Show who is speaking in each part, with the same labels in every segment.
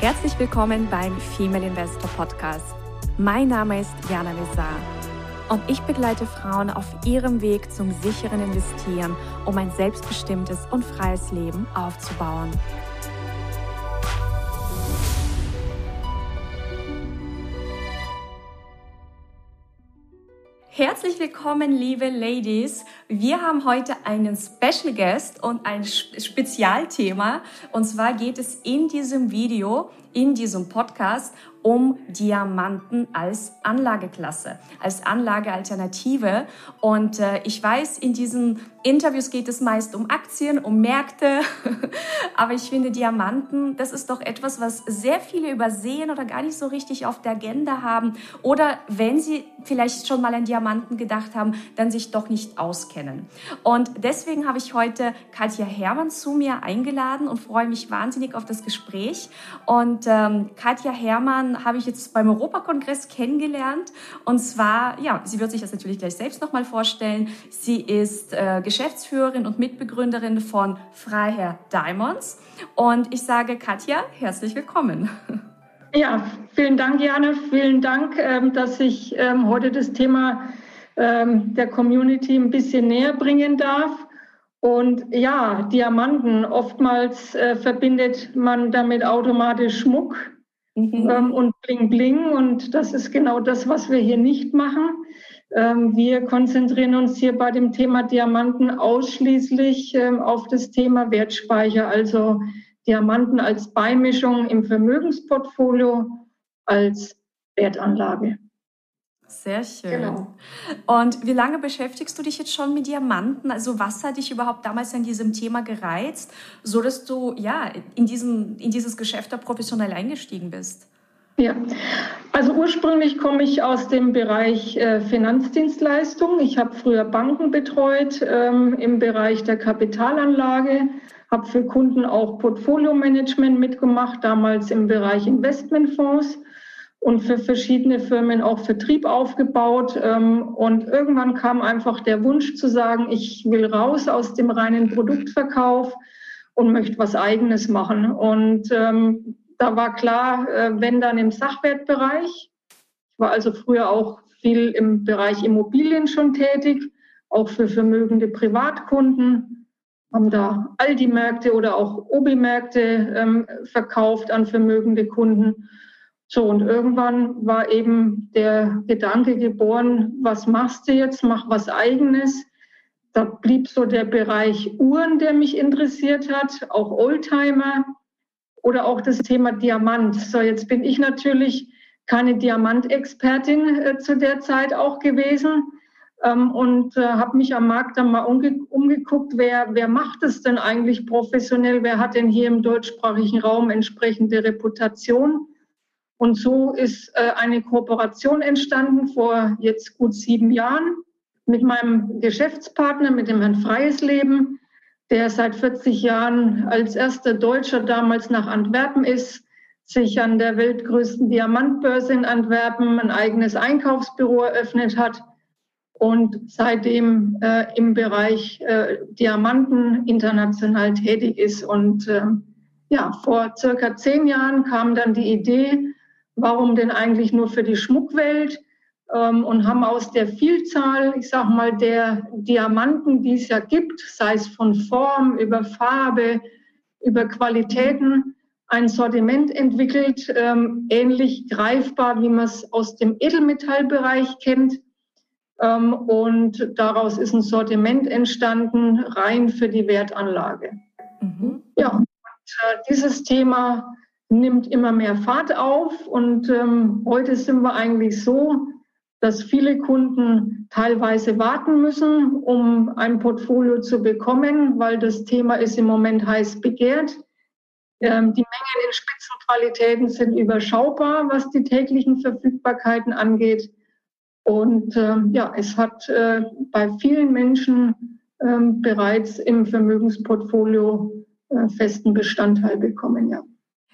Speaker 1: Herzlich willkommen beim Female Investor Podcast. Mein Name ist Jana Lezar und ich begleite Frauen auf ihrem Weg zum sicheren Investieren, um ein selbstbestimmtes und freies Leben aufzubauen. Herzlich willkommen, liebe Ladies. Wir haben heute einen Special Guest und ein Spezialthema. Und zwar geht es in diesem Video, in diesem Podcast um Diamanten als Anlageklasse, als Anlagealternative. Und äh, ich weiß, in diesen Interviews geht es meist um Aktien, um Märkte. Aber ich finde, Diamanten, das ist doch etwas, was sehr viele übersehen oder gar nicht so richtig auf der Agenda haben. Oder wenn sie vielleicht schon mal an Diamanten gedacht haben, dann sich doch nicht auskennen. Und deswegen habe ich heute Katja Hermann zu mir eingeladen und freue mich wahnsinnig auf das Gespräch. Und ähm, Katja Hermann habe ich jetzt beim Europakongress kennengelernt. Und zwar, ja, sie wird sich das natürlich gleich selbst nochmal vorstellen. Sie ist äh, Geschäftsführerin und Mitbegründerin von Freiherr Diamonds. Und ich sage Katja, herzlich willkommen.
Speaker 2: Ja, vielen Dank, Jane. Vielen Dank, ähm, dass ich ähm, heute das Thema ähm, der Community ein bisschen näher bringen darf. Und ja, Diamanten, oftmals äh, verbindet man damit automatisch Schmuck mhm. und Bling Bling. Und das ist genau das, was wir hier nicht machen. Ähm, wir konzentrieren uns hier bei dem Thema Diamanten ausschließlich ähm, auf das Thema Wertspeicher, also Diamanten als Beimischung im Vermögensportfolio, als Wertanlage.
Speaker 1: Sehr schön. Genau. Und wie lange beschäftigst du dich jetzt schon mit Diamanten? Also was hat dich überhaupt damals an diesem Thema gereizt, so dass du ja in, diesen, in dieses Geschäft da professionell eingestiegen bist?
Speaker 2: Ja, also ursprünglich komme ich aus dem Bereich äh, Finanzdienstleistung. Ich habe früher Banken betreut ähm, im Bereich der Kapitalanlage, habe für Kunden auch Portfolio-Management mitgemacht, damals im Bereich Investmentfonds und für verschiedene Firmen auch Vertrieb aufgebaut. Ähm, und irgendwann kam einfach der Wunsch zu sagen, ich will raus aus dem reinen Produktverkauf und möchte was Eigenes machen. Und ähm, da war klar, äh, wenn dann im Sachwertbereich. Ich war also früher auch viel im Bereich Immobilien schon tätig, auch für vermögende Privatkunden, haben da Aldi-Märkte oder auch Obi-Märkte ähm, verkauft an vermögende Kunden so, und irgendwann war eben der Gedanke geboren, was machst du jetzt? Mach was eigenes. Da blieb so der Bereich Uhren, der mich interessiert hat, auch Oldtimer oder auch das Thema Diamant. So, jetzt bin ich natürlich keine Diamantexpertin äh, zu der Zeit auch gewesen ähm, und äh, habe mich am Markt dann mal umge umgeguckt, wer, wer macht es denn eigentlich professionell? Wer hat denn hier im deutschsprachigen Raum entsprechende Reputation? Und so ist äh, eine Kooperation entstanden vor jetzt gut sieben Jahren mit meinem Geschäftspartner, mit dem Herrn Freies Leben, der seit 40 Jahren als erster Deutscher damals nach Antwerpen ist, sich an der weltgrößten Diamantbörse in Antwerpen ein eigenes Einkaufsbüro eröffnet hat und seitdem äh, im Bereich äh, Diamanten international tätig ist. Und äh, ja, vor circa zehn Jahren kam dann die Idee, warum denn eigentlich nur für die Schmuckwelt? Ähm, und haben aus der Vielzahl, ich sag mal, der Diamanten, die es ja gibt, sei es von Form über Farbe, über Qualitäten, ein Sortiment entwickelt, ähm, ähnlich greifbar, wie man es aus dem Edelmetallbereich kennt. Ähm, und daraus ist ein Sortiment entstanden, rein für die Wertanlage. Mhm. Ja, und äh, dieses Thema nimmt immer mehr Fahrt auf und ähm, heute sind wir eigentlich so, dass viele Kunden teilweise warten müssen, um ein Portfolio zu bekommen, weil das Thema ist im Moment heiß begehrt. Ähm, die Mengen in Spitzenqualitäten sind überschaubar, was die täglichen Verfügbarkeiten angeht. Und ähm, ja, es hat äh, bei vielen Menschen ähm, bereits im Vermögensportfolio äh, festen Bestandteil bekommen, ja.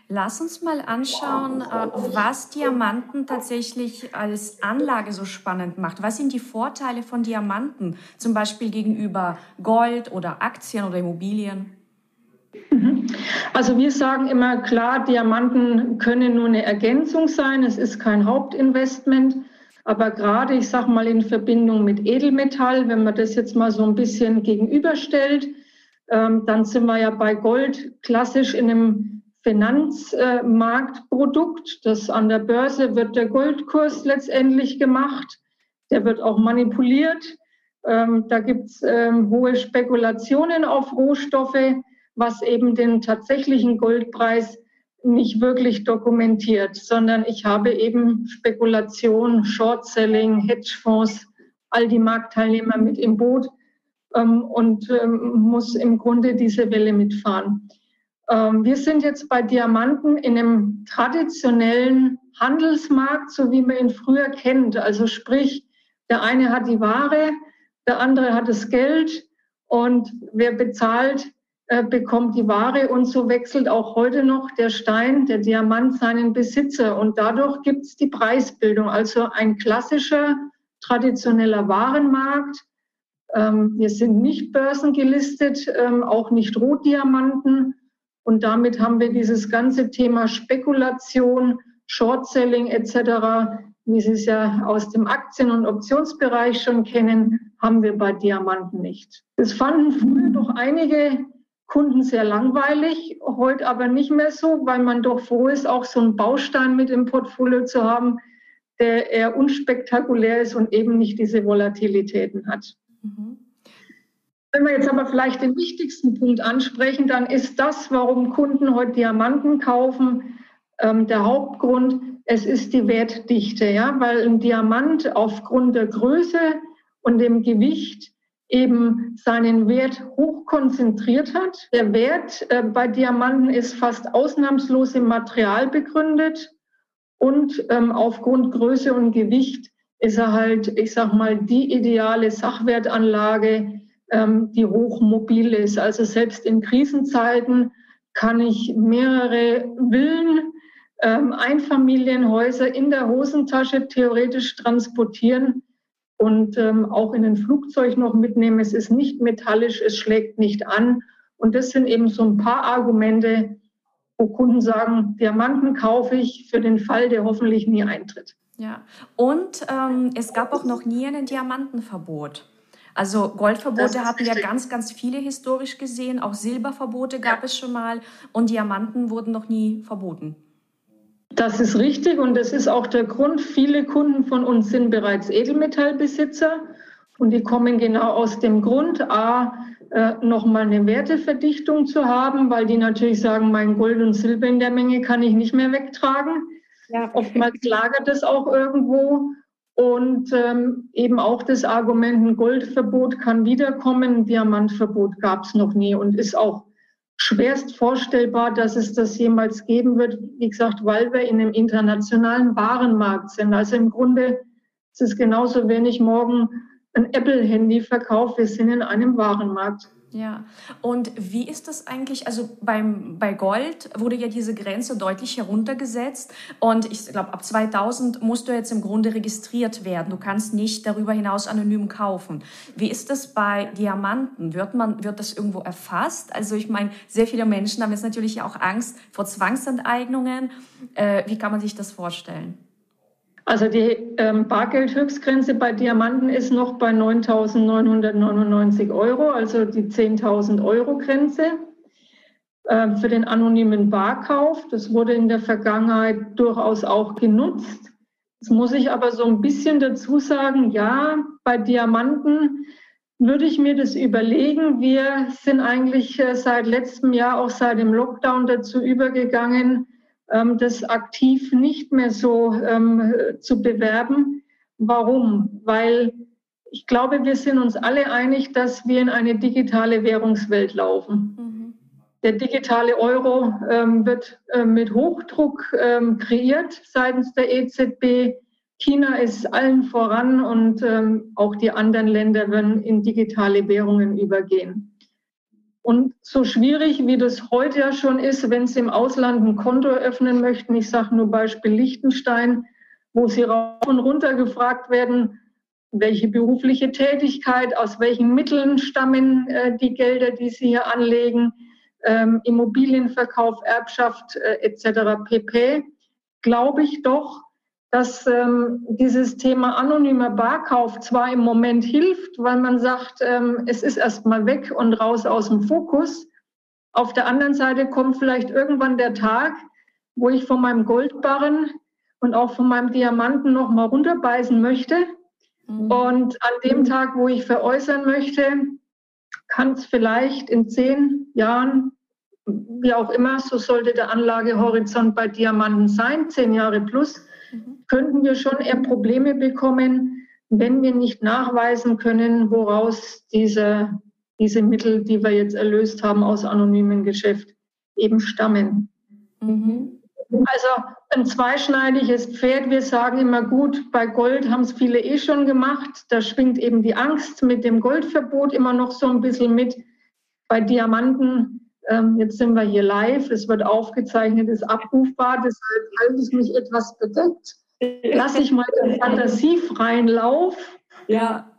Speaker 1: Lass uns mal anschauen, äh, was Diamanten tatsächlich als Anlage so spannend macht. Was sind die Vorteile von Diamanten, zum Beispiel gegenüber Gold oder Aktien oder Immobilien?
Speaker 2: Mhm. Also wir sagen immer klar, Diamanten können nur eine Ergänzung sein. Es ist kein Hauptinvestment. Aber gerade, ich sage mal, in Verbindung mit Edelmetall, wenn man das jetzt mal so ein bisschen gegenüberstellt, ähm, dann sind wir ja bei Gold klassisch in einem Finanzmarktprodukt. das an der Börse wird der Goldkurs letztendlich gemacht. Der wird auch manipuliert. Ähm, da gibt es ähm, hohe Spekulationen auf Rohstoffe, was eben den tatsächlichen Goldpreis nicht wirklich dokumentiert, sondern ich habe eben Spekulation, Short-Selling, Hedgefonds, all die Marktteilnehmer mit im Boot ähm, und ähm, muss im Grunde diese Welle mitfahren. Ähm, wir sind jetzt bei Diamanten in einem traditionellen Handelsmarkt, so wie man ihn früher kennt. Also sprich, der eine hat die Ware, der andere hat das Geld und wer bezahlt, äh, bekommt die Ware und so wechselt auch heute noch der Stein, der Diamant seinen Besitzer und dadurch gibt es die Preisbildung, also ein klassischer traditioneller Warenmarkt. Ähm, wir sind nicht börsengelistet, ähm, auch nicht Rotdiamanten und damit haben wir dieses ganze Thema Spekulation, Short-Selling etc., wie Sie es ja aus dem Aktien- und Optionsbereich schon kennen, haben wir bei Diamanten nicht. Das fanden früher doch einige Kunden sehr langweilig, heute aber nicht mehr so, weil man doch froh ist, auch so einen Baustein mit im Portfolio zu haben, der eher unspektakulär ist und eben nicht diese Volatilitäten hat. Mhm. Wenn wir jetzt aber vielleicht den wichtigsten Punkt ansprechen, dann ist das, warum Kunden heute Diamanten kaufen, ähm, der Hauptgrund, es ist die Wertdichte, ja, weil ein Diamant aufgrund der Größe und dem Gewicht eben seinen Wert hoch konzentriert hat. Der Wert äh, bei Diamanten ist fast ausnahmslos im Material begründet und ähm, aufgrund Größe und Gewicht ist er halt, ich sag mal, die ideale Sachwertanlage, die hoch mobil ist. Also selbst in Krisenzeiten kann ich mehrere Villen, ähm, Einfamilienhäuser in der Hosentasche theoretisch transportieren und ähm, auch in ein Flugzeug noch mitnehmen. Es ist nicht metallisch, es schlägt nicht an. Und das sind eben so ein paar Argumente, wo Kunden sagen, Diamanten kaufe ich für den Fall, der hoffentlich nie eintritt.
Speaker 1: Ja, und ähm, es gab auch noch nie ein Diamantenverbot. Also Goldverbote hatten wir ganz, ganz viele historisch gesehen. Auch Silberverbote gab ja. es schon mal und Diamanten wurden noch nie verboten.
Speaker 2: Das ist richtig und das ist auch der Grund. Viele Kunden von uns sind bereits Edelmetallbesitzer und die kommen genau aus dem Grund, a, äh, nochmal eine Werteverdichtung zu haben, weil die natürlich sagen, mein Gold und Silber in der Menge kann ich nicht mehr wegtragen. Ja. Oftmals lagert es auch irgendwo. Und ähm, eben auch das Argument, ein Goldverbot kann wiederkommen, ein Diamantverbot gab es noch nie und ist auch schwerst vorstellbar, dass es das jemals geben wird, wie gesagt, weil wir in einem internationalen Warenmarkt sind. Also im Grunde ist es genauso, wenn ich morgen ein Apple-Handy verkaufe, wir sind in einem Warenmarkt.
Speaker 1: Ja, und wie ist das eigentlich? Also beim, bei Gold wurde ja diese Grenze deutlich heruntergesetzt und ich glaube, ab 2000 musst du jetzt im Grunde registriert werden. Du kannst nicht darüber hinaus anonym kaufen. Wie ist das bei Diamanten? Wird, man, wird das irgendwo erfasst? Also ich meine, sehr viele Menschen haben jetzt natürlich auch Angst vor Zwangsenteignungen. Äh, wie kann man sich das vorstellen?
Speaker 2: Also die ähm, Bargeldhöchstgrenze bei Diamanten ist noch bei 9.999 Euro, also die 10.000 Euro Grenze äh, für den anonymen Barkauf. Das wurde in der Vergangenheit durchaus auch genutzt. Jetzt muss ich aber so ein bisschen dazu sagen, ja, bei Diamanten würde ich mir das überlegen. Wir sind eigentlich äh, seit letztem Jahr, auch seit dem Lockdown dazu übergegangen, das aktiv nicht mehr so ähm, zu bewerben. Warum? Weil ich glaube, wir sind uns alle einig, dass wir in eine digitale Währungswelt laufen. Mhm. Der digitale Euro ähm, wird äh, mit Hochdruck ähm, kreiert seitens der EZB. China ist allen voran und ähm, auch die anderen Länder werden in digitale Währungen übergehen. Und so schwierig, wie das heute ja schon ist, wenn Sie im Ausland ein Konto eröffnen möchten, ich sage nur Beispiel Liechtenstein, wo Sie rauf und runter gefragt werden, welche berufliche Tätigkeit, aus welchen Mitteln stammen äh, die Gelder, die Sie hier anlegen, ähm, Immobilienverkauf, Erbschaft äh, etc. pp. Glaube ich doch, dass ähm, dieses Thema anonymer Barkauf zwar im Moment hilft, weil man sagt, ähm, es ist erstmal weg und raus aus dem Fokus. Auf der anderen Seite kommt vielleicht irgendwann der Tag, wo ich von meinem Goldbarren und auch von meinem Diamanten noch mal runterbeißen möchte. Mhm. Und an dem Tag, wo ich veräußern möchte, kann es vielleicht in zehn Jahren, wie auch immer, so sollte der Anlagehorizont bei Diamanten sein, zehn Jahre plus, mhm. könnten wir schon eher Probleme bekommen, wenn wir nicht nachweisen können, woraus diese, diese Mittel, die wir jetzt erlöst haben aus anonymen Geschäft, eben stammen. Mhm. Also ein zweischneidiges Pferd. Wir sagen immer gut, bei Gold haben es viele eh schon gemacht. Da schwingt eben die Angst mit dem Goldverbot immer noch so ein bisschen mit. Bei Diamanten, ähm, jetzt sind wir hier live, es wird aufgezeichnet, ist abrufbar, deshalb halte ich mich etwas bedeckt. Lasse ich mal den fantasiefreien Lauf. Ja.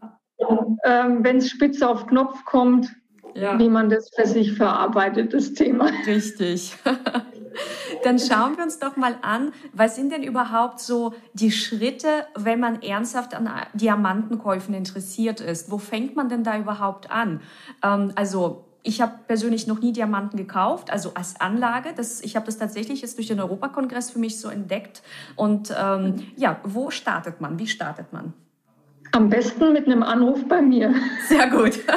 Speaker 2: Ähm, Wenn es spitz auf Knopf kommt, ja. wie man das für sich verarbeitet, das Thema.
Speaker 1: Richtig. Dann schauen wir uns doch mal an, was sind denn überhaupt so die Schritte, wenn man ernsthaft an Diamantenkäufen interessiert ist? Wo fängt man denn da überhaupt an? Ähm, also ich habe persönlich noch nie Diamanten gekauft, also als Anlage. Das, ich habe das tatsächlich jetzt durch den Europakongress für mich so entdeckt. Und ähm, ja, wo startet man? Wie startet man?
Speaker 2: Am besten mit einem Anruf bei mir.
Speaker 1: Sehr gut.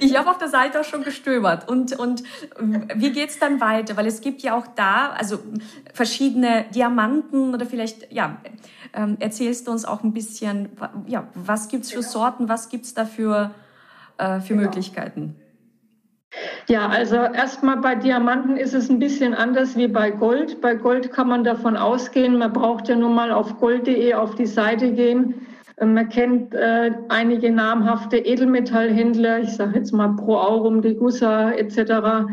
Speaker 1: Ich habe auf der Seite auch schon gestöbert. Und, und wie geht's dann weiter? Weil es gibt ja auch da also verschiedene Diamanten oder vielleicht, ja, ähm, erzählst du uns auch ein bisschen, ja, was gibt's für Sorten, was gibt's da für, äh, für genau. Möglichkeiten?
Speaker 2: Ja, also erstmal bei Diamanten ist es ein bisschen anders wie bei Gold. Bei Gold kann man davon ausgehen, man braucht ja nur mal auf gold.de auf die Seite gehen. Ähm, man kennt äh, einige namhafte Edelmetallhändler, ich sage jetzt mal Pro Aurum, Degussa etc.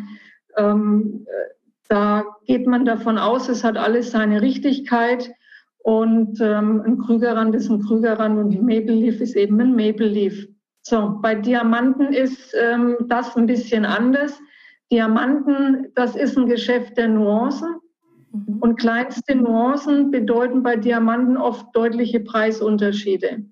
Speaker 2: Ähm, äh, da geht man davon aus, es hat alles seine Richtigkeit. Und ähm, ein Krügerrand ist ein Krügerrand und ein Maple Leaf ist eben ein Maple Leaf. So, bei Diamanten ist ähm, das ein bisschen anders. Diamanten, das ist ein Geschäft der Nuancen. Mhm. Und kleinste Nuancen bedeuten bei Diamanten oft deutliche Preisunterschiede.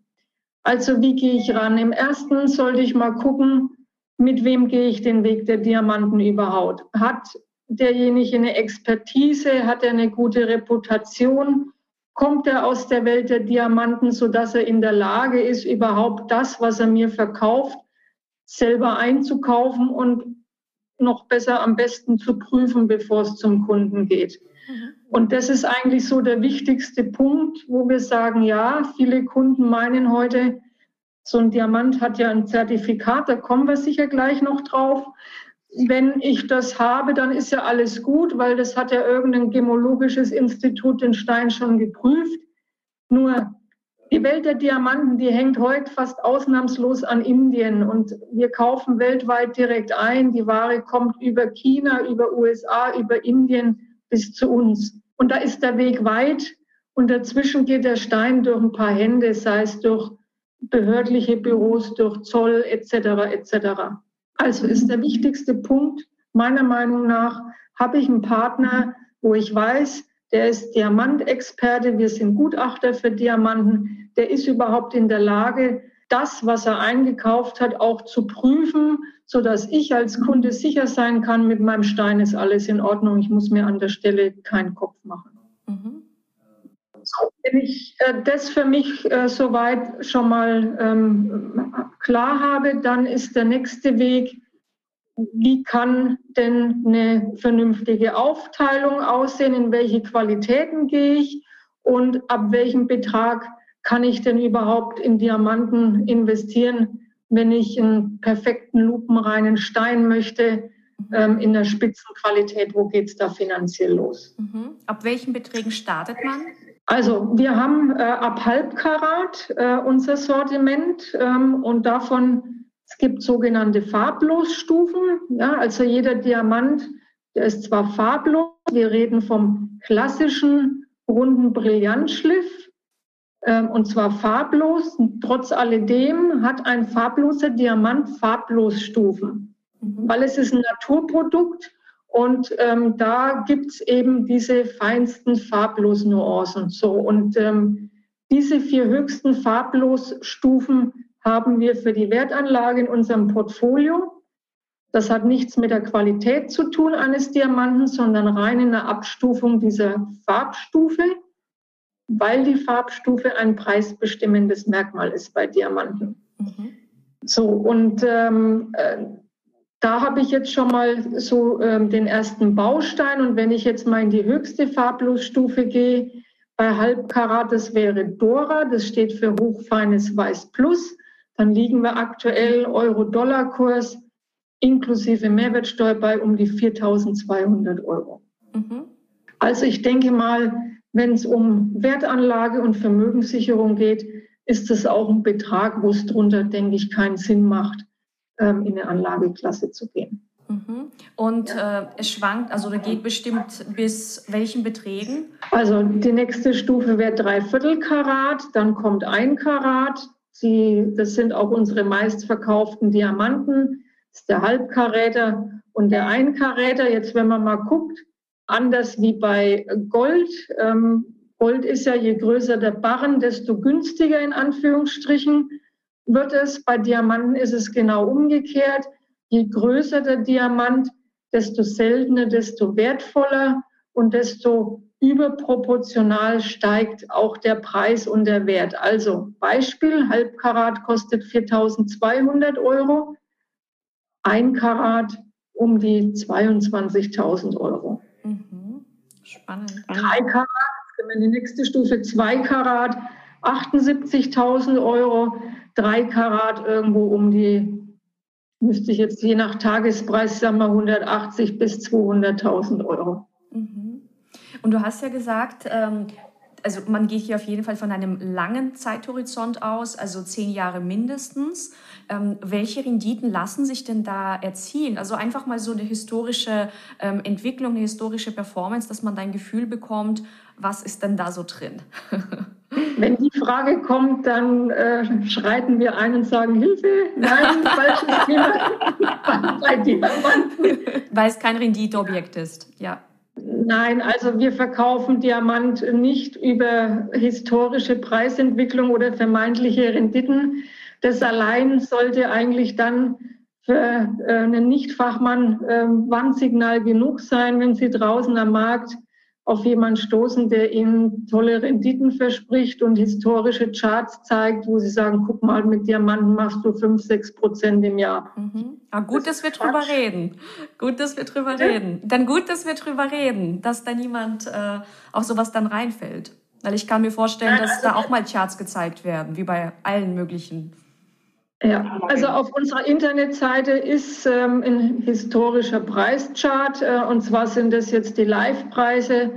Speaker 2: Also wie gehe ich ran? Im ersten sollte ich mal gucken, mit wem gehe ich den Weg der Diamanten überhaupt? Hat derjenige eine Expertise? Hat er eine gute Reputation? Kommt er aus der Welt der Diamanten, so dass er in der Lage ist, überhaupt das, was er mir verkauft, selber einzukaufen und noch besser am besten zu prüfen, bevor es zum Kunden geht. Mhm. Und das ist eigentlich so der wichtigste Punkt, wo wir sagen, ja, viele Kunden meinen heute, so ein Diamant hat ja ein Zertifikat, da kommen wir sicher gleich noch drauf wenn ich das habe, dann ist ja alles gut, weil das hat ja irgendein gemologisches Institut den Stein schon geprüft. Nur die Welt der Diamanten, die hängt heute fast ausnahmslos an Indien und wir kaufen weltweit direkt ein. Die Ware kommt über China, über USA, über Indien bis zu uns. Und da ist der Weg weit und dazwischen geht der Stein durch ein paar Hände, sei es durch behördliche Büros, durch Zoll etc. etc. Also ist der wichtigste Punkt meiner Meinung nach, habe ich einen Partner, wo ich weiß, der ist Diamantexperte, wir sind Gutachter für Diamanten, der ist überhaupt in der Lage, das, was er eingekauft hat, auch zu prüfen, so dass ich als Kunde sicher sein kann, mit meinem Stein ist alles in Ordnung, ich muss mir an der Stelle keinen Kopf machen. Mhm. Wenn ich äh, das für mich äh, soweit schon mal ähm, klar habe, dann ist der nächste Weg, wie kann denn eine vernünftige Aufteilung aussehen, in welche Qualitäten gehe ich und ab welchem Betrag kann ich denn überhaupt in Diamanten investieren, wenn ich einen perfekten lupenreinen Stein möchte, ähm, in der Spitzenqualität, wo geht es da finanziell los?
Speaker 1: Mhm. Ab welchen Beträgen startet man?
Speaker 2: Also wir haben äh, ab Halbkarat äh, unser Sortiment ähm, und davon, es gibt sogenannte Farblosstufen. Ja, also jeder Diamant, der ist zwar farblos, wir reden vom klassischen runden Brillantschliff ähm, und zwar farblos. Trotz alledem hat ein farbloser Diamant Farblosstufen. mhm. weil es ist ein Naturprodukt und ähm, da gibt es eben diese feinsten Farblos-Nuancen. So, und ähm, diese vier höchsten Farblosstufen haben wir für die Wertanlage in unserem Portfolio. Das hat nichts mit der Qualität zu tun eines Diamanten, sondern rein in der Abstufung dieser Farbstufe, weil die Farbstufe ein preisbestimmendes Merkmal ist bei Diamanten. Mhm. So, und ähm, äh, da habe ich jetzt schon mal so ähm, den ersten Baustein. Und wenn ich jetzt mal in die höchste Farblosstufe gehe, bei Halbkarat, das wäre Dora, das steht für hochfeines Weiß Plus. Dann liegen wir aktuell Euro-Dollar-Kurs inklusive Mehrwertsteuer bei um die 4.200 Euro. Mhm. Also ich denke mal, wenn es um Wertanlage und Vermögenssicherung geht, ist das auch ein Betrag, wo es drunter, denke ich, keinen Sinn macht, ähm, in eine Anlageklasse zu gehen.
Speaker 1: Mhm. Und ja. äh, es schwankt, also da geht bestimmt bis welchen Beträgen?
Speaker 2: Also die nächste Stufe wäre Dreiviertel Karat, dann kommt ein Karat. Sie, das sind auch unsere meistverkauften Diamanten ist der Halbkaräter und der Einkaräter. Jetzt, wenn man mal guckt, anders wie bei Gold. Ähm, Gold ist ja, je größer der Barren, desto günstiger in Anführungsstrichen wird es. Bei Diamanten ist es genau umgekehrt. Je größer der Diamant, desto seltener, desto wertvoller und desto überproportional steigt auch der Preis und der Wert. Also Beispiel, Halbkarat kostet 4.200 Euro, ein Karat um die 22.000 Euro. Mhm. Spannend. Drei Karat, die nächste Stufe, zwei Karat, 78.000 Euro, drei Karat irgendwo um die, müsste ich jetzt je nach Tagespreis sagen wir 180 bis 200.000 Euro.
Speaker 1: Mhm. Und du hast ja gesagt, ähm, also man geht hier auf jeden Fall von einem langen Zeithorizont aus, also zehn Jahre mindestens. Ähm, welche Renditen lassen sich denn da erzielen? Also einfach mal so eine historische ähm, Entwicklung, eine historische Performance, dass man da ein Gefühl bekommt, was ist denn da so drin?
Speaker 2: Wenn die Frage kommt, dann äh, schreiten wir ein und sagen, Hilfe, nein, falsches Thema
Speaker 1: bei Diamanten. Weil es kein Renditeobjekt ist, ja.
Speaker 2: Nein, also wir verkaufen Diamant nicht über historische Preisentwicklung oder vermeintliche Renditen. Das allein sollte eigentlich dann für äh, einen Nichtfachmann äh, Warnsignal genug sein, wenn Sie draußen am Markt auf jemanden stoßen, der ihnen tolle Renditen verspricht und historische Charts zeigt, wo sie sagen, guck mal, mit Diamanten machst du 5, 6 Prozent im Jahr.
Speaker 1: Mhm. Ah, gut, das dass wir drüber reden. Gut, dass wir drüber ja. reden. Dann gut, dass wir drüber reden, dass da niemand äh, auf sowas dann reinfällt. Weil ich kann mir vorstellen, Nein, dass also da auch mal Charts gezeigt werden, wie bei allen möglichen
Speaker 2: ja, also auf unserer Internetseite ist ähm, ein historischer Preischart äh, und zwar sind das jetzt die Live-Preise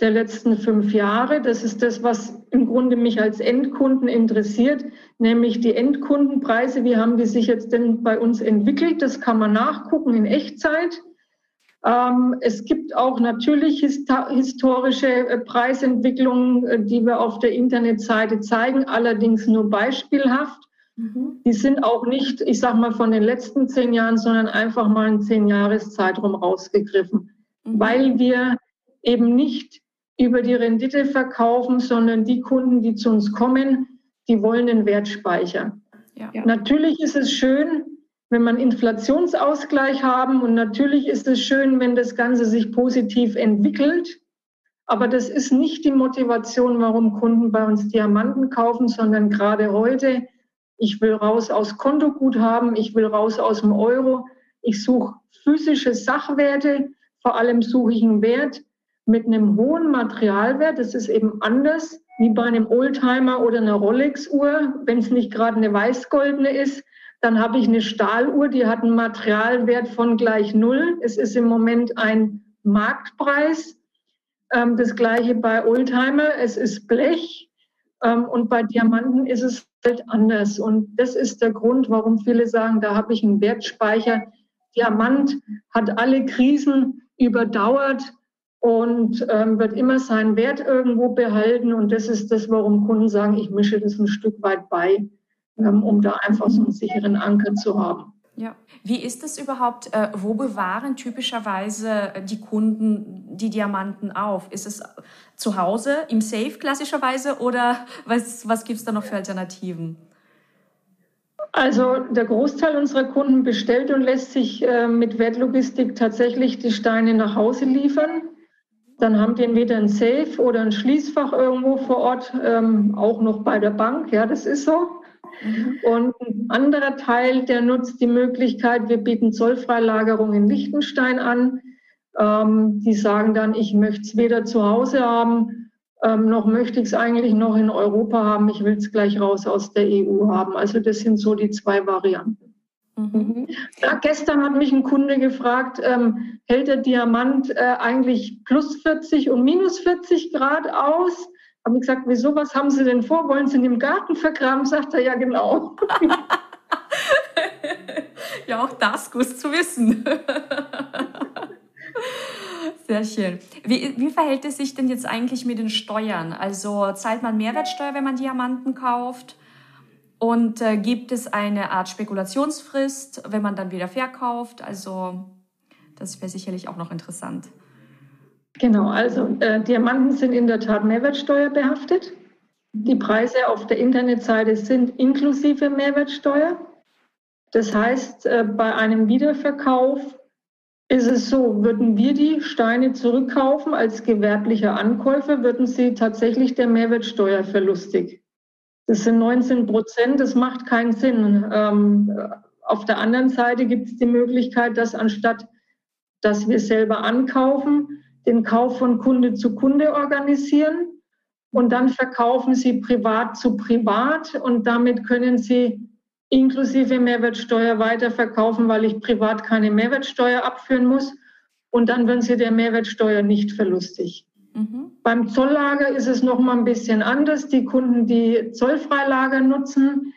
Speaker 2: der letzten fünf Jahre. Das ist das, was im Grunde mich als Endkunden interessiert, nämlich die Endkundenpreise. Wie haben die sich jetzt denn bei uns entwickelt? Das kann man nachgucken in Echtzeit. Ähm, es gibt auch natürlich historische äh, Preisentwicklungen, äh, die wir auf der Internetseite zeigen, allerdings nur beispielhaft. Mhm. Die sind auch nicht, ich sag mal, von den letzten zehn Jahren, sondern einfach mal einen zehn Jahreszeitraum rausgegriffen, mhm. weil wir eben nicht über die Rendite verkaufen, sondern die Kunden, die zu uns kommen, die wollen den Wertspeicher. Ja. Natürlich ist es schön, wenn man Inflationsausgleich haben und natürlich ist es schön, wenn das Ganze sich positiv entwickelt. Aber das ist nicht die Motivation, warum Kunden bei uns Diamanten kaufen, sondern gerade heute ich will raus aus Kontoguthaben, ich will raus aus dem Euro. Ich suche physische Sachwerte, vor allem suche ich einen Wert mit einem hohen Materialwert. Das ist eben anders wie bei einem Oldtimer oder einer Rolex-Uhr. Wenn es nicht gerade eine weißgoldene ist, dann habe ich eine Stahluhr, die hat einen Materialwert von gleich null. Es ist im Moment ein Marktpreis. Ähm, das gleiche bei Oldtimer. Es ist Blech. Ähm, und bei Diamanten ist es anders. Und das ist der Grund, warum viele sagen, da habe ich einen Wertspeicher. Diamant hat alle Krisen überdauert und ähm, wird immer seinen Wert irgendwo behalten. Und das ist das, warum Kunden sagen, ich mische das ein Stück weit bei, ähm, um da einfach so einen sicheren Anker zu haben.
Speaker 1: Ja. Wie ist es überhaupt? Äh, wo bewahren typischerweise die Kunden die Diamanten auf? Ist es zu Hause im Safe klassischerweise oder was, was gibt es da noch für Alternativen?
Speaker 2: Also der Großteil unserer Kunden bestellt und lässt sich äh, mit Wertlogistik tatsächlich die Steine nach Hause liefern. Dann haben die entweder ein Safe oder ein Schließfach irgendwo vor Ort, ähm, auch noch bei der Bank. Ja, das ist so. Mhm. Und ein anderer Teil, der nutzt die Möglichkeit, wir bieten Zollfreilagerung in Liechtenstein an. Ähm, die sagen dann, ich möchte es weder zu Hause haben, ähm, noch möchte ich es eigentlich noch in Europa haben, ich will es gleich raus aus der EU haben. Also das sind so die zwei Varianten. Mhm. Ja, gestern hat mich ein Kunde gefragt, ähm, hält der Diamant äh, eigentlich plus 40 und minus 40 Grad aus? Habe ich gesagt, wieso, was haben Sie denn vor? Wollen Sie ihn im Garten vergraben? Sagt er, ja genau.
Speaker 1: ja, auch das gut zu wissen. Sehr schön. Wie, wie verhält es sich denn jetzt eigentlich mit den Steuern? Also zahlt man Mehrwertsteuer, wenn man Diamanten kauft? Und äh, gibt es eine Art Spekulationsfrist, wenn man dann wieder verkauft? Also das wäre sicherlich auch noch interessant.
Speaker 2: Genau, also äh, Diamanten sind in der Tat Mehrwertsteuer behaftet. Die Preise auf der Internetseite sind inklusive Mehrwertsteuer. Das heißt, äh, bei einem Wiederverkauf ist es so, würden wir die Steine zurückkaufen als gewerblicher Ankäufer, würden sie tatsächlich der Mehrwertsteuer verlustig. Das sind 19 Prozent, das macht keinen Sinn. Ähm, auf der anderen Seite gibt es die Möglichkeit, dass anstatt, dass wir selber ankaufen, den Kauf von Kunde zu Kunde organisieren und dann verkaufen sie privat zu privat und damit können sie inklusive Mehrwertsteuer weiterverkaufen, weil ich privat keine Mehrwertsteuer abführen muss. Und dann werden sie der Mehrwertsteuer nicht verlustig. Mhm. Beim Zolllager ist es noch mal ein bisschen anders. Die Kunden, die Zollfreilager nutzen,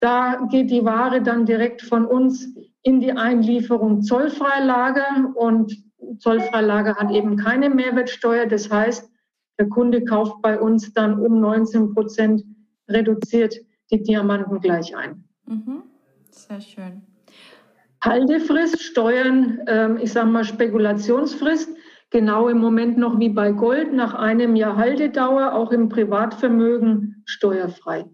Speaker 2: da geht die Ware dann direkt von uns in die Einlieferung Zollfreilager und Zollfreilager hat eben keine Mehrwertsteuer. Das heißt, der Kunde kauft bei uns dann um 19 Prozent reduziert die Diamanten gleich ein.
Speaker 1: Mhm. Sehr schön.
Speaker 2: Haltefrist, Steuern, ähm, ich sage mal Spekulationsfrist, genau im Moment noch wie bei Gold, nach einem Jahr Haltedauer, auch im Privatvermögen steuerfrei.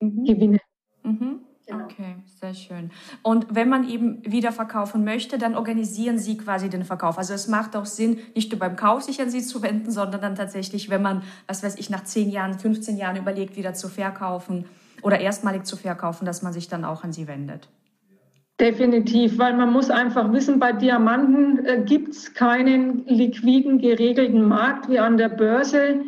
Speaker 2: Mhm. Gewinne.
Speaker 1: Mhm. Genau. Okay, sehr schön. Und wenn man eben wieder verkaufen möchte, dann organisieren Sie quasi den Verkauf. Also es macht auch Sinn, nicht nur beim Kauf sich an Sie zu wenden, sondern dann tatsächlich, wenn man, was weiß ich, nach 10 Jahren, 15 Jahren überlegt, wieder zu verkaufen, oder erstmalig zu verkaufen, dass man sich dann auch an sie wendet.
Speaker 2: Definitiv, weil man muss einfach wissen, bei Diamanten äh, gibt es keinen liquiden, geregelten Markt wie an der Börse.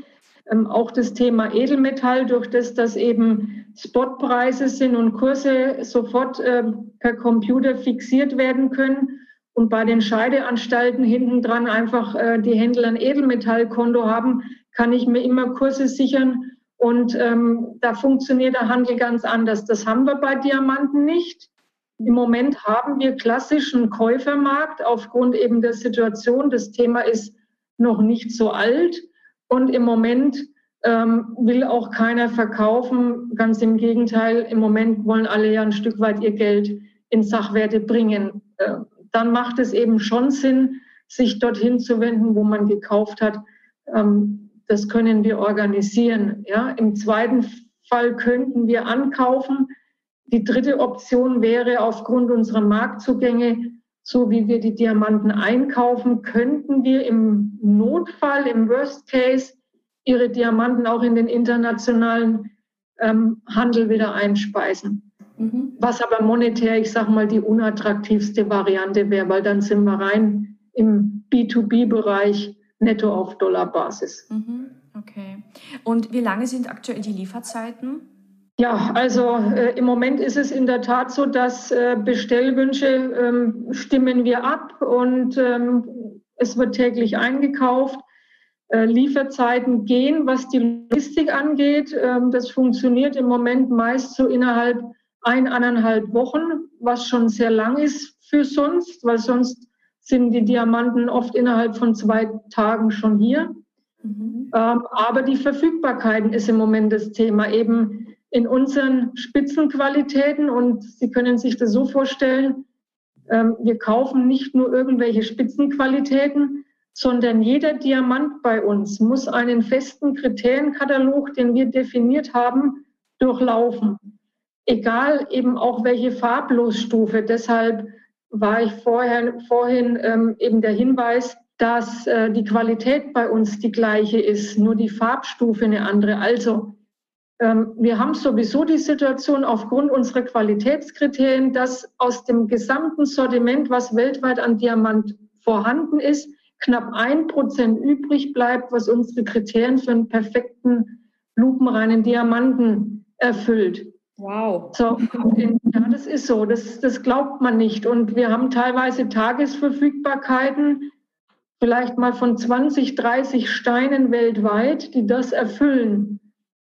Speaker 2: Ähm, auch das Thema Edelmetall, durch das das eben Spotpreise sind und Kurse sofort äh, per Computer fixiert werden können und bei den Scheideanstalten hinten dran einfach äh, die Händler ein Edelmetallkonto haben, kann ich mir immer Kurse sichern und ähm, da funktioniert der Handel ganz anders. Das haben wir bei Diamanten nicht. Im Moment haben wir klassischen Käufermarkt aufgrund eben der Situation. Das Thema ist noch nicht so alt und im Moment ähm, will auch keiner verkaufen. Ganz im Gegenteil, im Moment wollen alle ja ein Stück weit ihr Geld in Sachwerte bringen. Äh, dann macht es eben schon Sinn, sich dorthin zu wenden, wo man gekauft hat. Ähm, das können wir organisieren. Ja. Im zweiten Fall könnten wir ankaufen. Die dritte Option wäre aufgrund unserer Marktzugänge, so wie wir die Diamanten einkaufen, könnten wir im Notfall, im Worst Case, ihre Diamanten auch in den internationalen ähm, Handel wieder einspeisen. Mhm. Was aber monetär, ich sage mal, die unattraktivste Variante wäre, weil dann sind wir rein im B2B-Bereich netto auf Dollarbasis.
Speaker 1: Mhm. Okay. Und wie lange sind aktuell die Lieferzeiten?
Speaker 2: Ja, also äh, im Moment ist es in der Tat so, dass äh, Bestellwünsche ähm, stimmen wir ab und ähm, es wird täglich eingekauft. Äh, Lieferzeiten gehen, was die Logistik angeht. Ähm, das funktioniert im Moment meist so innerhalb eineinhalb Wochen, was schon sehr lang ist für sonst, weil sonst sind die Diamanten oft innerhalb von zwei Tagen schon hier. Mhm. Ähm, aber die Verfügbarkeiten ist im Moment das Thema eben in unseren Spitzenqualitäten. Und Sie können sich das so vorstellen, ähm, wir kaufen nicht nur irgendwelche Spitzenqualitäten, sondern jeder Diamant bei uns muss einen festen Kriterienkatalog, den wir definiert haben, durchlaufen. Egal eben auch welche Farblosstufe. Deshalb war ich vorher, vorhin ähm, eben der Hinweis, dass äh, die Qualität bei uns die gleiche ist, nur die Farbstufe eine andere. Also wir haben sowieso die Situation aufgrund unserer Qualitätskriterien, dass aus dem gesamten Sortiment, was weltweit an Diamant vorhanden ist, knapp ein Prozent übrig bleibt, was unsere Kriterien für einen perfekten lupenreinen Diamanten erfüllt. Wow. So, ja, das ist so. Das, das glaubt man nicht. Und wir haben teilweise Tagesverfügbarkeiten, vielleicht mal von 20, 30 Steinen weltweit, die das erfüllen.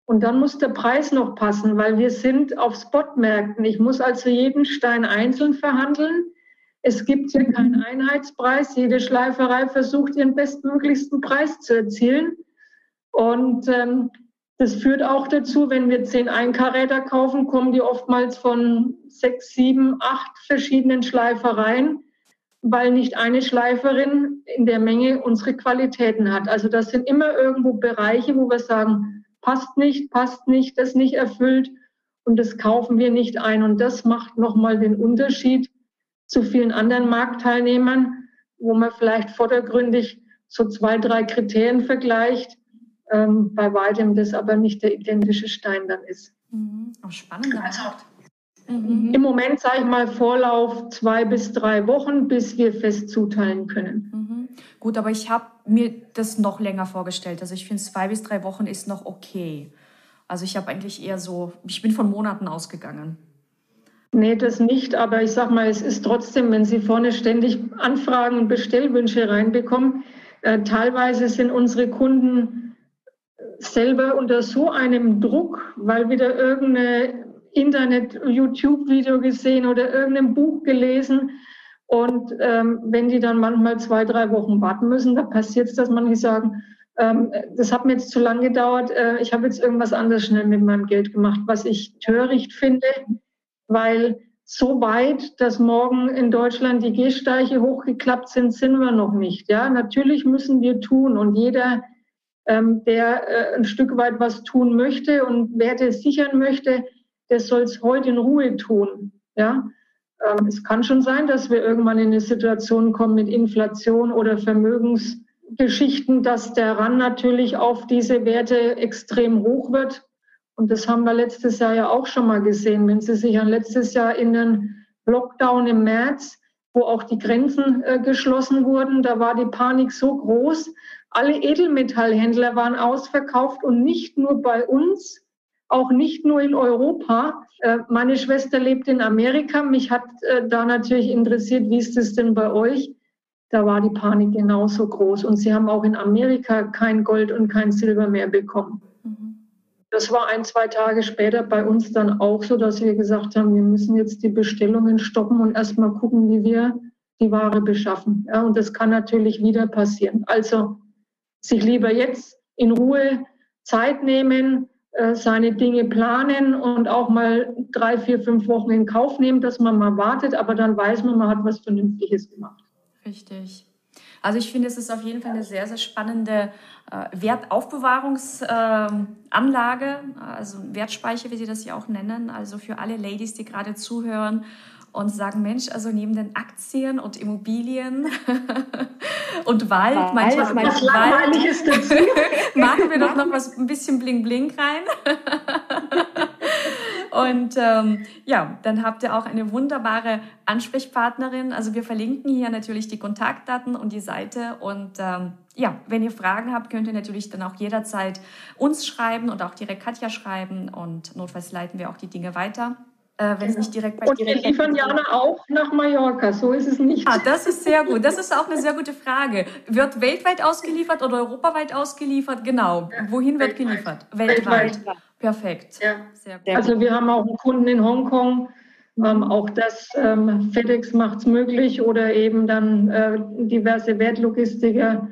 Speaker 2: Und dann muss der Preis noch passen, weil wir sind auf Spotmärkten. Ich muss also jeden Stein einzeln verhandeln. Es gibt hier keinen Einheitspreis. Jede Schleiferei versucht, ihren bestmöglichsten Preis zu erzielen. Und ähm, das führt auch dazu, wenn wir zehn Einkaräter kaufen, kommen die oftmals von sechs, sieben, acht verschiedenen Schleifereien, weil nicht eine Schleiferin in der Menge unsere Qualitäten hat. Also das sind immer irgendwo Bereiche, wo wir sagen, passt nicht, passt nicht, das nicht erfüllt und das kaufen wir nicht ein. Und das macht nochmal den Unterschied zu vielen anderen Marktteilnehmern, wo man vielleicht vordergründig so zwei, drei Kriterien vergleicht, ähm, bei weitem das aber nicht der identische Stein dann ist.
Speaker 1: Mhm. Auch spannender also,
Speaker 2: mhm. Im Moment sage ich mal Vorlauf zwei bis drei Wochen, bis wir fest zuteilen können.
Speaker 1: Mhm. Gut, aber ich habe mir das noch länger vorgestellt. Also ich finde, zwei bis drei Wochen ist noch okay. Also ich habe eigentlich eher so, ich bin von Monaten ausgegangen.
Speaker 2: Nee, das nicht. Aber ich sage mal, es ist trotzdem, wenn Sie vorne ständig Anfragen und Bestellwünsche reinbekommen, äh, teilweise sind unsere Kunden selber unter so einem Druck, weil wieder irgendeine Internet-YouTube-Video gesehen oder irgendein Buch gelesen und ähm, wenn die dann manchmal zwei, drei Wochen warten müssen, da passiert es, dass manche sagen, ähm, das hat mir jetzt zu lange gedauert, äh, ich habe jetzt irgendwas anderes schnell mit meinem Geld gemacht, was ich töricht finde, weil so weit, dass morgen in Deutschland die Gehsteiche hochgeklappt sind, sind wir noch nicht. Ja, natürlich müssen wir tun und jeder, ähm, der äh, ein Stück weit was tun möchte und Werte sichern möchte, der soll es heute in Ruhe tun. Ja, es kann schon sein, dass wir irgendwann in eine Situation kommen mit Inflation oder Vermögensgeschichten, dass der RAN natürlich auf diese Werte extrem hoch wird. Und das haben wir letztes Jahr ja auch schon mal gesehen. Wenn Sie sich an letztes Jahr in den Lockdown im März, wo auch die Grenzen äh, geschlossen wurden, da war die Panik so groß. Alle Edelmetallhändler waren ausverkauft und nicht nur bei uns, auch nicht nur in Europa. Äh, meine Schwester lebt in Amerika. Mich hat äh, da natürlich interessiert, wie ist es denn bei euch? Da war die Panik genauso groß. Und sie haben auch in Amerika kein Gold und kein Silber mehr bekommen. Mhm. Das war ein, zwei Tage später bei uns dann auch so, dass wir gesagt haben, wir müssen jetzt die Bestellungen stoppen und erstmal gucken, wie wir die Ware beschaffen. Ja, und das kann natürlich wieder passieren. Also sich lieber jetzt in Ruhe Zeit nehmen, seine Dinge planen und auch mal drei, vier, fünf Wochen in Kauf nehmen, dass man mal wartet, aber dann weiß man, man hat was Vernünftiges gemacht.
Speaker 1: Richtig. Also ich finde, es ist auf jeden Fall eine sehr, sehr spannende äh, Wertaufbewahrungsanlage, äh, also Wertspeicher, wie Sie das ja auch nennen. Also für alle Ladies, die gerade zuhören und sagen, Mensch, also neben den Aktien und Immobilien und Wald, Wald manchmal
Speaker 2: was Wald, dazu.
Speaker 1: machen wir doch noch was ein bisschen bling bling rein. Und ähm, ja, dann habt ihr auch eine wunderbare Ansprechpartnerin. Also wir verlinken hier natürlich die Kontaktdaten und die Seite. Und ähm, ja, wenn ihr Fragen habt, könnt ihr natürlich dann auch jederzeit uns schreiben und auch direkt Katja schreiben. Und notfalls leiten wir auch die Dinge weiter äh, wenn es nicht direkt bei
Speaker 2: Und wir liefern Jana auch nach Mallorca, so ist es nicht.
Speaker 1: Ah, das ist sehr gut. Das ist auch eine sehr gute Frage. Wird weltweit ausgeliefert oder europaweit ausgeliefert? Genau. Wohin wird weltweit. geliefert? Weltweit. weltweit. Perfekt.
Speaker 2: Ja. Sehr gut. Also wir haben auch einen Kunden in Hongkong. Ähm, auch das ähm, FedEx macht es möglich oder eben dann äh, diverse Wertlogistiker.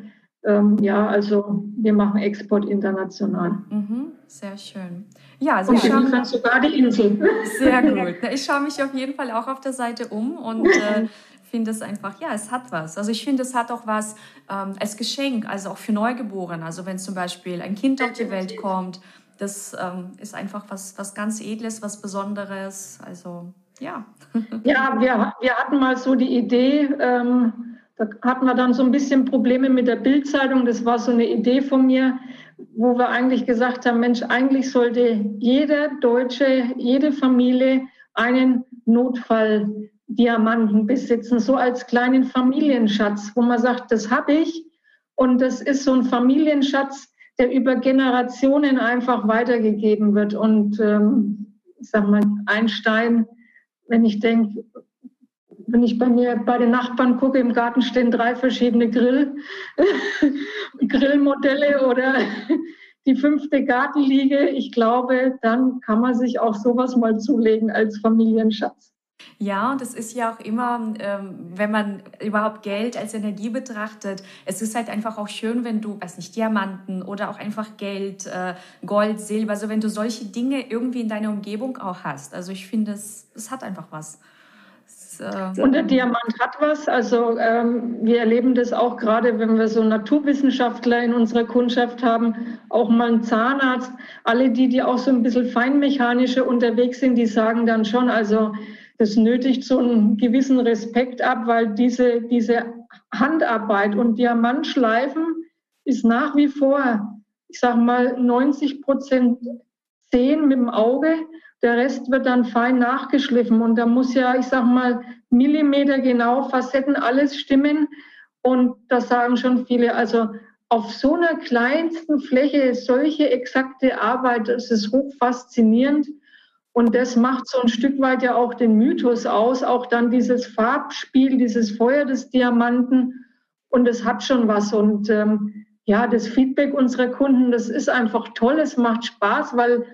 Speaker 2: Ähm, ja, also wir machen Export international.
Speaker 1: Mhm, sehr schön. Ja,
Speaker 2: also und ich schaue sogar die Insel.
Speaker 1: Sehr gut. Ich schaue mich auf jeden Fall auch auf der Seite um und äh, finde es einfach, ja, es hat was. Also ich finde, es hat auch was ähm, als Geschenk, also auch für Neugeborene. Also wenn zum Beispiel ein Kind auf die Welt kommt, das ähm, ist einfach was, was ganz Edles, was Besonderes. Also ja.
Speaker 2: Ja, wir, wir hatten mal so die Idee, ähm, da hatten wir dann so ein bisschen Probleme mit der Bildzeitung. Das war so eine Idee von mir, wo wir eigentlich gesagt haben, Mensch, eigentlich sollte jeder Deutsche, jede Familie einen Notfalldiamanten besitzen, so als kleinen Familienschatz, wo man sagt, das habe ich. Und das ist so ein Familienschatz, der über Generationen einfach weitergegeben wird. Und ähm, ich sag mal, ein Stein, wenn ich denke, wenn ich bei mir bei den Nachbarn gucke, im Garten stehen drei verschiedene Grill, Grillmodelle oder die fünfte Gartenliege. Ich glaube, dann kann man sich auch sowas mal zulegen als Familienschatz.
Speaker 1: Ja, und es ist ja auch immer, ähm, wenn man überhaupt Geld als Energie betrachtet, es ist halt einfach auch schön, wenn du, weiß nicht, Diamanten oder auch einfach Geld, äh, Gold, Silber, also wenn du solche Dinge irgendwie in deiner Umgebung auch hast. Also ich finde, es, es hat einfach was.
Speaker 2: Äh, und der Diamant hat was. Also ähm, wir erleben das auch gerade, wenn wir so Naturwissenschaftler in unserer Kundschaft haben, auch mal einen Zahnarzt. Alle die, die auch so ein bisschen feinmechanische unterwegs sind, die sagen dann schon, also das nötigt so einen gewissen Respekt ab, weil diese, diese Handarbeit und Diamantschleifen ist nach wie vor, ich sage mal, 90 Prozent sehen mit dem Auge der Rest wird dann fein nachgeschliffen und da muss ja, ich sag mal, Millimeter genau, Facetten, alles stimmen. Und das sagen schon viele. Also auf so einer kleinsten Fläche solche exakte Arbeit, das ist hoch faszinierend. Und das macht so ein Stück weit ja auch den Mythos aus, auch dann dieses Farbspiel, dieses Feuer des Diamanten. Und es hat schon was. Und ähm, ja, das Feedback unserer Kunden, das ist einfach toll. Es macht Spaß, weil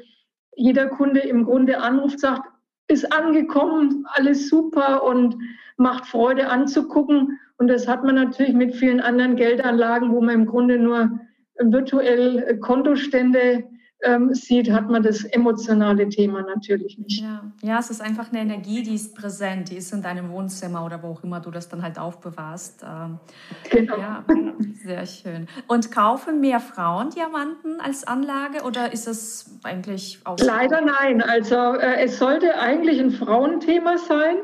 Speaker 2: jeder Kunde im Grunde anruft, sagt, ist angekommen, alles super und macht Freude anzugucken. Und das hat man natürlich mit vielen anderen Geldanlagen, wo man im Grunde nur virtuell Kontostände ähm, sieht, hat man das emotionale Thema natürlich nicht.
Speaker 1: Ja. ja, es ist einfach eine Energie, die ist präsent, die ist in deinem Wohnzimmer oder wo auch immer du das dann halt aufbewahrst. Ähm, genau. Ja, sehr schön. Und kaufen mehr Frauen Diamanten als Anlage oder ist es eigentlich
Speaker 2: auch? Leider nein. Also äh, es sollte eigentlich ein Frauenthema sein.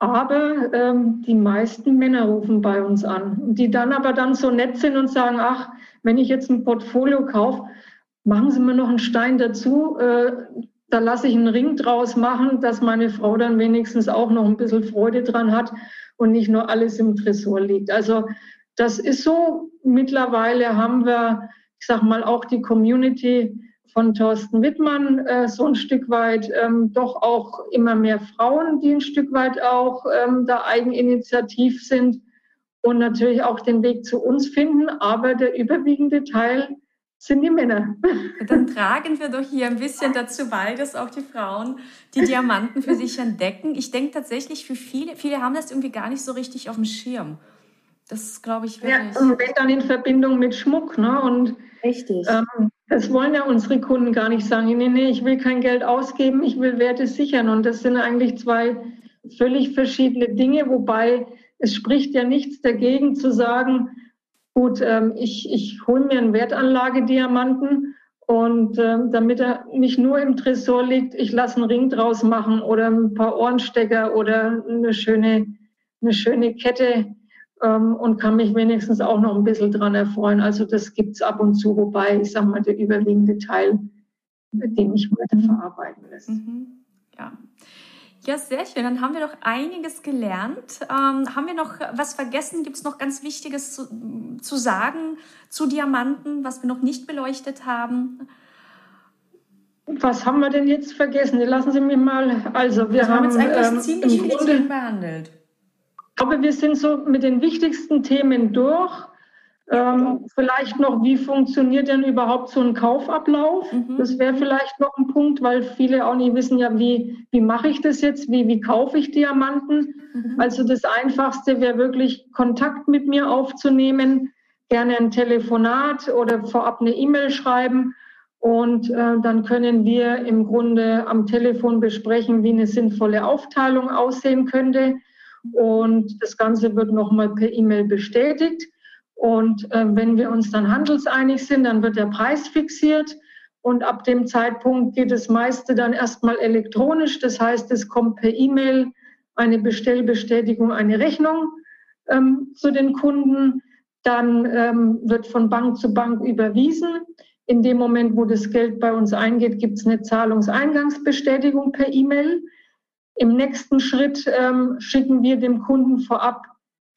Speaker 2: Aber ähm, die meisten Männer rufen bei uns an, die dann aber dann so nett sind und sagen, ach, wenn ich jetzt ein Portfolio kaufe, machen Sie mir noch einen Stein dazu. Äh, da lasse ich einen Ring draus machen, dass meine Frau dann wenigstens auch noch ein bisschen Freude dran hat und nicht nur alles im Tresor liegt. Also das ist so. Mittlerweile haben wir, ich sag mal, auch die Community von Thorsten Wittmann äh, so ein Stück weit, ähm, doch auch immer mehr Frauen, die ein Stück weit auch ähm, da eigeninitiativ sind und natürlich auch den Weg zu uns finden. Aber der überwiegende Teil sind die Männer.
Speaker 1: Dann tragen wir doch hier ein bisschen dazu bei, dass auch die Frauen die Diamanten für sich entdecken. Ich denke tatsächlich für viele, viele haben das irgendwie gar nicht so richtig auf dem Schirm. Das glaube ich
Speaker 2: wirklich. Ja, und wenn dann in Verbindung mit Schmuck, ne? Und Richtig. Ähm, das wollen ja unsere Kunden gar nicht sagen. Nee, nee, ich will kein Geld ausgeben, ich will Werte sichern. Und das sind eigentlich zwei völlig verschiedene Dinge, wobei es spricht ja nichts dagegen zu sagen, Gut, ähm, ich, ich hole mir einen Wertanlagediamanten und ähm, damit er nicht nur im Tresor liegt, ich lasse einen Ring draus machen oder ein paar Ohrenstecker oder eine schöne, eine schöne Kette ähm, und kann mich wenigstens auch noch ein bisschen dran erfreuen. Also das gibt's ab und zu, wobei ich sage mal, der überwiegende Teil, den ich weiter verarbeiten lässt. Mhm.
Speaker 1: Ja. Sehr schön. Dann haben wir doch einiges gelernt. Ähm, haben wir noch was vergessen? Gibt es noch ganz Wichtiges zu, zu, sagen zu Diamanten, was wir noch nicht beleuchtet haben?
Speaker 2: Was haben wir denn jetzt vergessen? Lassen Sie mich mal. Also, wir, wir haben, jetzt eigentlich ähm, ziemlich viele Themen behandelt. Aber wir sind so mit den wichtigsten Themen durch. Ähm, vielleicht noch, wie funktioniert denn überhaupt so ein Kaufablauf? Mhm. Das wäre vielleicht noch ein Punkt, weil viele auch nicht wissen, ja, wie, wie mache ich das jetzt? Wie, wie kaufe ich Diamanten? Mhm. Also das Einfachste wäre wirklich Kontakt mit mir aufzunehmen, gerne ein Telefonat oder vorab eine E-Mail schreiben. Und äh, dann können wir im Grunde am Telefon besprechen, wie eine sinnvolle Aufteilung aussehen könnte. und das Ganze wird nochmal per E-Mail bestätigt. Und äh, wenn wir uns dann handelseinig sind, dann wird der Preis fixiert. Und ab dem Zeitpunkt geht das meiste dann erstmal elektronisch. Das heißt, es kommt per E-Mail eine Bestellbestätigung, eine Rechnung ähm, zu den Kunden. Dann ähm, wird von Bank zu Bank überwiesen. In dem Moment, wo das Geld bei uns eingeht, gibt es eine Zahlungseingangsbestätigung per E-Mail. Im nächsten Schritt ähm, schicken wir dem Kunden vorab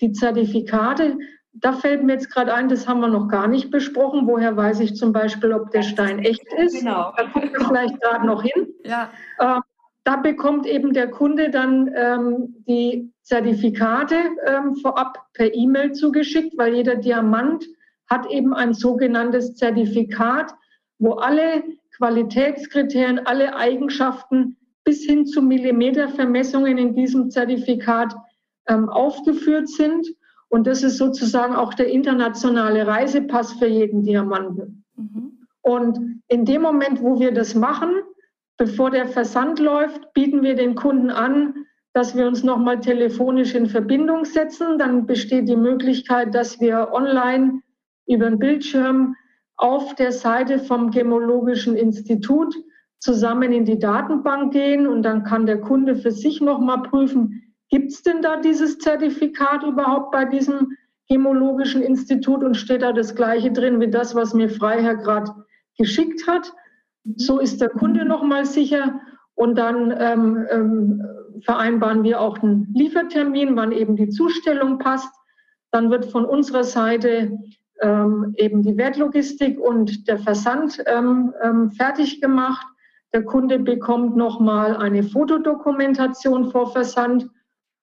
Speaker 2: die Zertifikate. Da fällt mir jetzt gerade ein, das haben wir noch gar nicht besprochen. Woher weiß ich zum Beispiel, ob der Stein echt ist? Genau. Da gucken wir vielleicht gerade noch hin. Ja. Ähm, da bekommt eben der Kunde dann ähm, die Zertifikate ähm, vorab per E-Mail zugeschickt, weil jeder Diamant hat eben ein sogenanntes Zertifikat, wo alle Qualitätskriterien, alle Eigenschaften bis hin zu Millimetervermessungen in diesem Zertifikat ähm, aufgeführt sind. Und das ist sozusagen auch der internationale Reisepass für jeden Diamanten. Mhm. Und in dem Moment, wo wir das machen, bevor der Versand läuft, bieten wir den Kunden an, dass wir uns nochmal telefonisch in Verbindung setzen. Dann besteht die Möglichkeit, dass wir online über den Bildschirm auf der Seite vom Gemologischen Institut zusammen in die Datenbank gehen und dann kann der Kunde für sich nochmal prüfen, gibt es denn da dieses Zertifikat überhaupt bei diesem Gemologischen Institut und steht da das gleiche drin wie das, was mir Freiherr gerade geschickt hat. So ist der Kunde nochmal sicher und dann ähm, ähm, vereinbaren wir auch einen Liefertermin, wann eben die Zustellung passt. Dann wird von unserer Seite ähm, eben die Wertlogistik und der Versand ähm, ähm, fertig gemacht. Der Kunde bekommt nochmal eine Fotodokumentation vor Versand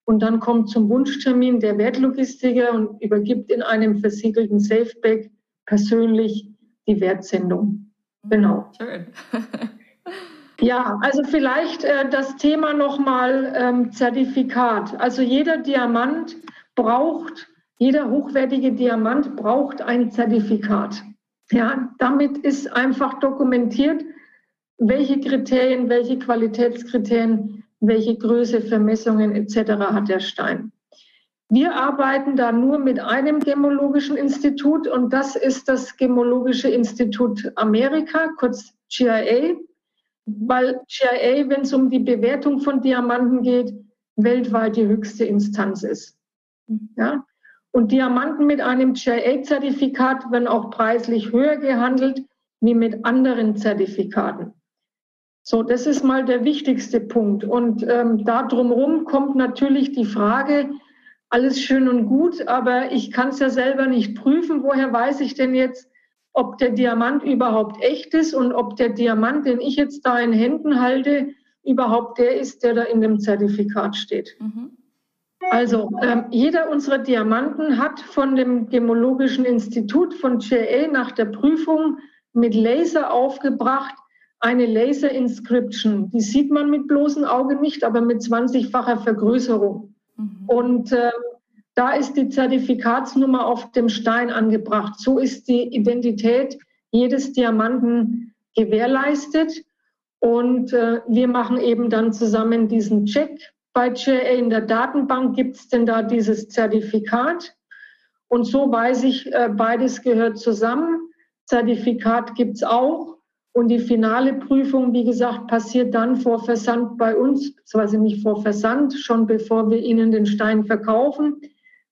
Speaker 2: und dann kommt zum Wunschtermin der Wertlogistiker und übergibt in einem versiegelten Safebag persönlich die Wertsendung. Genau. Schön. ja, also vielleicht äh, das Thema nochmal ähm, Zertifikat. Also jeder Diamant braucht jeder hochwertige Diamant braucht ein Zertifikat. Ja, damit ist einfach dokumentiert, welche Kriterien, welche Qualitätskriterien, welche Größe, Vermessungen etc. hat der Stein. Wir arbeiten da nur mit einem gemologischen Institut und das ist das Gemologische Institut Amerika, kurz GIA, weil GIA, wenn es um die Bewertung von Diamanten geht, weltweit die höchste Instanz ist. Ja? Und Diamanten mit einem GIA-Zertifikat werden auch preislich höher gehandelt wie mit anderen Zertifikaten. So, das ist mal der wichtigste Punkt. Und ähm, da drumherum kommt natürlich die Frage, alles schön und gut, aber ich kann es ja selber nicht prüfen. Woher weiß ich denn jetzt, ob der Diamant überhaupt echt ist und ob der Diamant, den ich jetzt da in Händen halte, überhaupt der ist, der da in dem Zertifikat steht? Mhm. Also ähm, jeder unserer Diamanten hat von dem Gemologischen Institut von JA nach der Prüfung mit Laser aufgebracht eine Laser Inscription. Die sieht man mit bloßem Auge nicht, aber mit 20-facher Vergrößerung. Mhm. Und äh, da ist die Zertifikatsnummer auf dem Stein angebracht. So ist die Identität jedes Diamanten gewährleistet. Und äh, wir machen eben dann zusammen diesen Check bei JA in der Datenbank gibt es denn da dieses Zertifikat. Und so weiß ich, äh, beides gehört zusammen. Zertifikat gibt es auch. Und die finale Prüfung, wie gesagt, passiert dann vor Versand bei uns, beziehungsweise nicht vor Versand, schon bevor wir Ihnen den Stein verkaufen,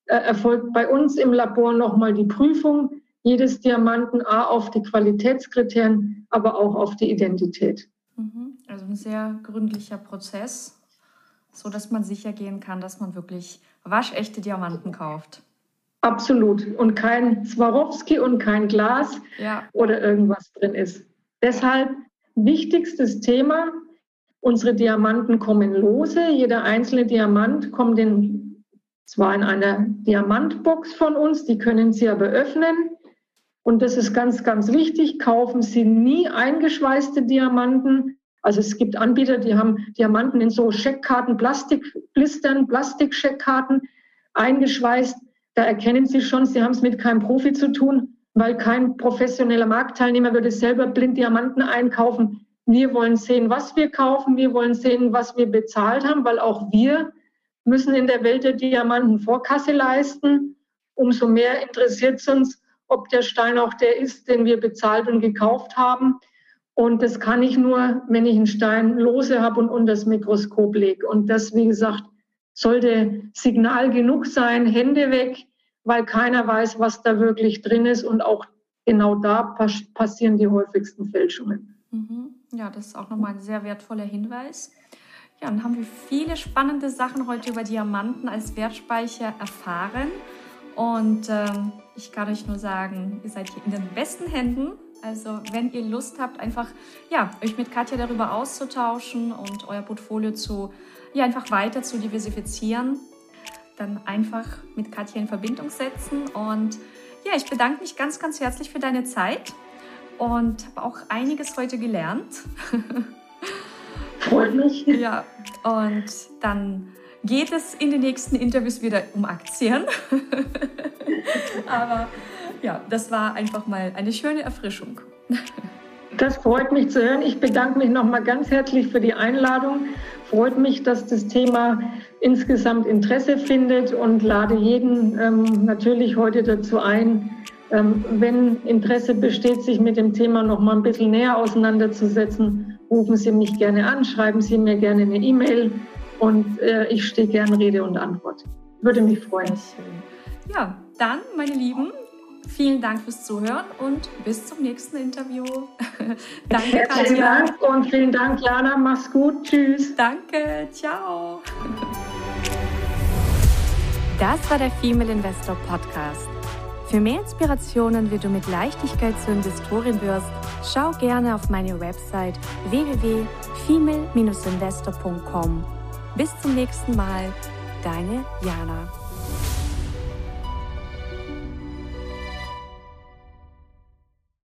Speaker 2: äh, erfolgt bei uns im Labor nochmal die Prüfung jedes Diamanten A auf die Qualitätskriterien, aber auch auf die Identität.
Speaker 1: Mhm. Also ein sehr gründlicher Prozess so dass man sicher gehen kann, dass man wirklich waschechte Diamanten kauft.
Speaker 2: Absolut. Und kein Swarovski und kein Glas ja. oder irgendwas drin ist. Deshalb wichtigstes Thema, unsere Diamanten kommen lose. Jeder einzelne Diamant kommt in, zwar in einer Diamantbox von uns, die können Sie aber öffnen. Und das ist ganz, ganz wichtig. Kaufen Sie nie eingeschweißte Diamanten, also es gibt Anbieter, die haben Diamanten in so Scheckkarten, Plastikblistern, Plastikscheckkarten eingeschweißt. Da erkennen Sie schon, Sie haben es mit keinem Profi zu tun, weil kein professioneller Marktteilnehmer würde selber blind Diamanten einkaufen. Wir wollen sehen, was wir kaufen. Wir wollen sehen, was wir bezahlt haben, weil auch wir müssen in der Welt der Diamanten Vorkasse leisten. Umso mehr interessiert es uns, ob der Stein auch der ist, den wir bezahlt und gekauft haben. Und das kann ich nur, wenn ich einen Stein lose habe und unter das Mikroskop lege. Und das, wie gesagt, sollte Signal genug sein, Hände weg, weil keiner weiß, was da wirklich drin ist. Und auch genau da passieren die häufigsten Fälschungen.
Speaker 1: Mhm. Ja, das ist auch nochmal ein sehr wertvoller Hinweis. Ja, dann haben wir viele spannende Sachen heute über Diamanten als Wertspeicher erfahren. Und ähm, ich kann euch nur sagen, ihr seid hier in den besten Händen. Also wenn ihr Lust habt, einfach ja, euch mit Katja darüber auszutauschen und euer Portfolio zu, ja, einfach weiter zu diversifizieren, dann einfach mit Katja in Verbindung setzen. Und ja, ich bedanke mich ganz, ganz herzlich für deine Zeit und habe auch einiges heute gelernt.
Speaker 2: Freut mich.
Speaker 1: Ja, und dann geht es in den nächsten Interviews wieder um Aktien. Aber ja, das war einfach mal eine schöne Erfrischung.
Speaker 2: Das freut mich zu hören. Ich bedanke mich nochmal ganz herzlich für die Einladung. Freut mich, dass das Thema insgesamt Interesse findet und lade jeden ähm, natürlich heute dazu ein, ähm, wenn Interesse besteht, sich mit dem Thema nochmal ein bisschen näher auseinanderzusetzen, rufen Sie mich gerne an, schreiben Sie mir gerne eine E-Mail und äh, ich stehe gerne Rede und Antwort. Würde mich freuen.
Speaker 1: Ja, dann, meine Lieben, vielen Dank fürs Zuhören und bis zum nächsten Interview.
Speaker 2: Danke, Herzlichen Katja. Dank und vielen Dank, Jana. Mach's gut. Tschüss.
Speaker 1: Danke. Ciao. Das war der Female Investor Podcast. Für mehr Inspirationen, wie du mit Leichtigkeit zur Investorin wirst, schau gerne auf meine Website www.female-investor.com. Bis zum nächsten Mal, deine Jana.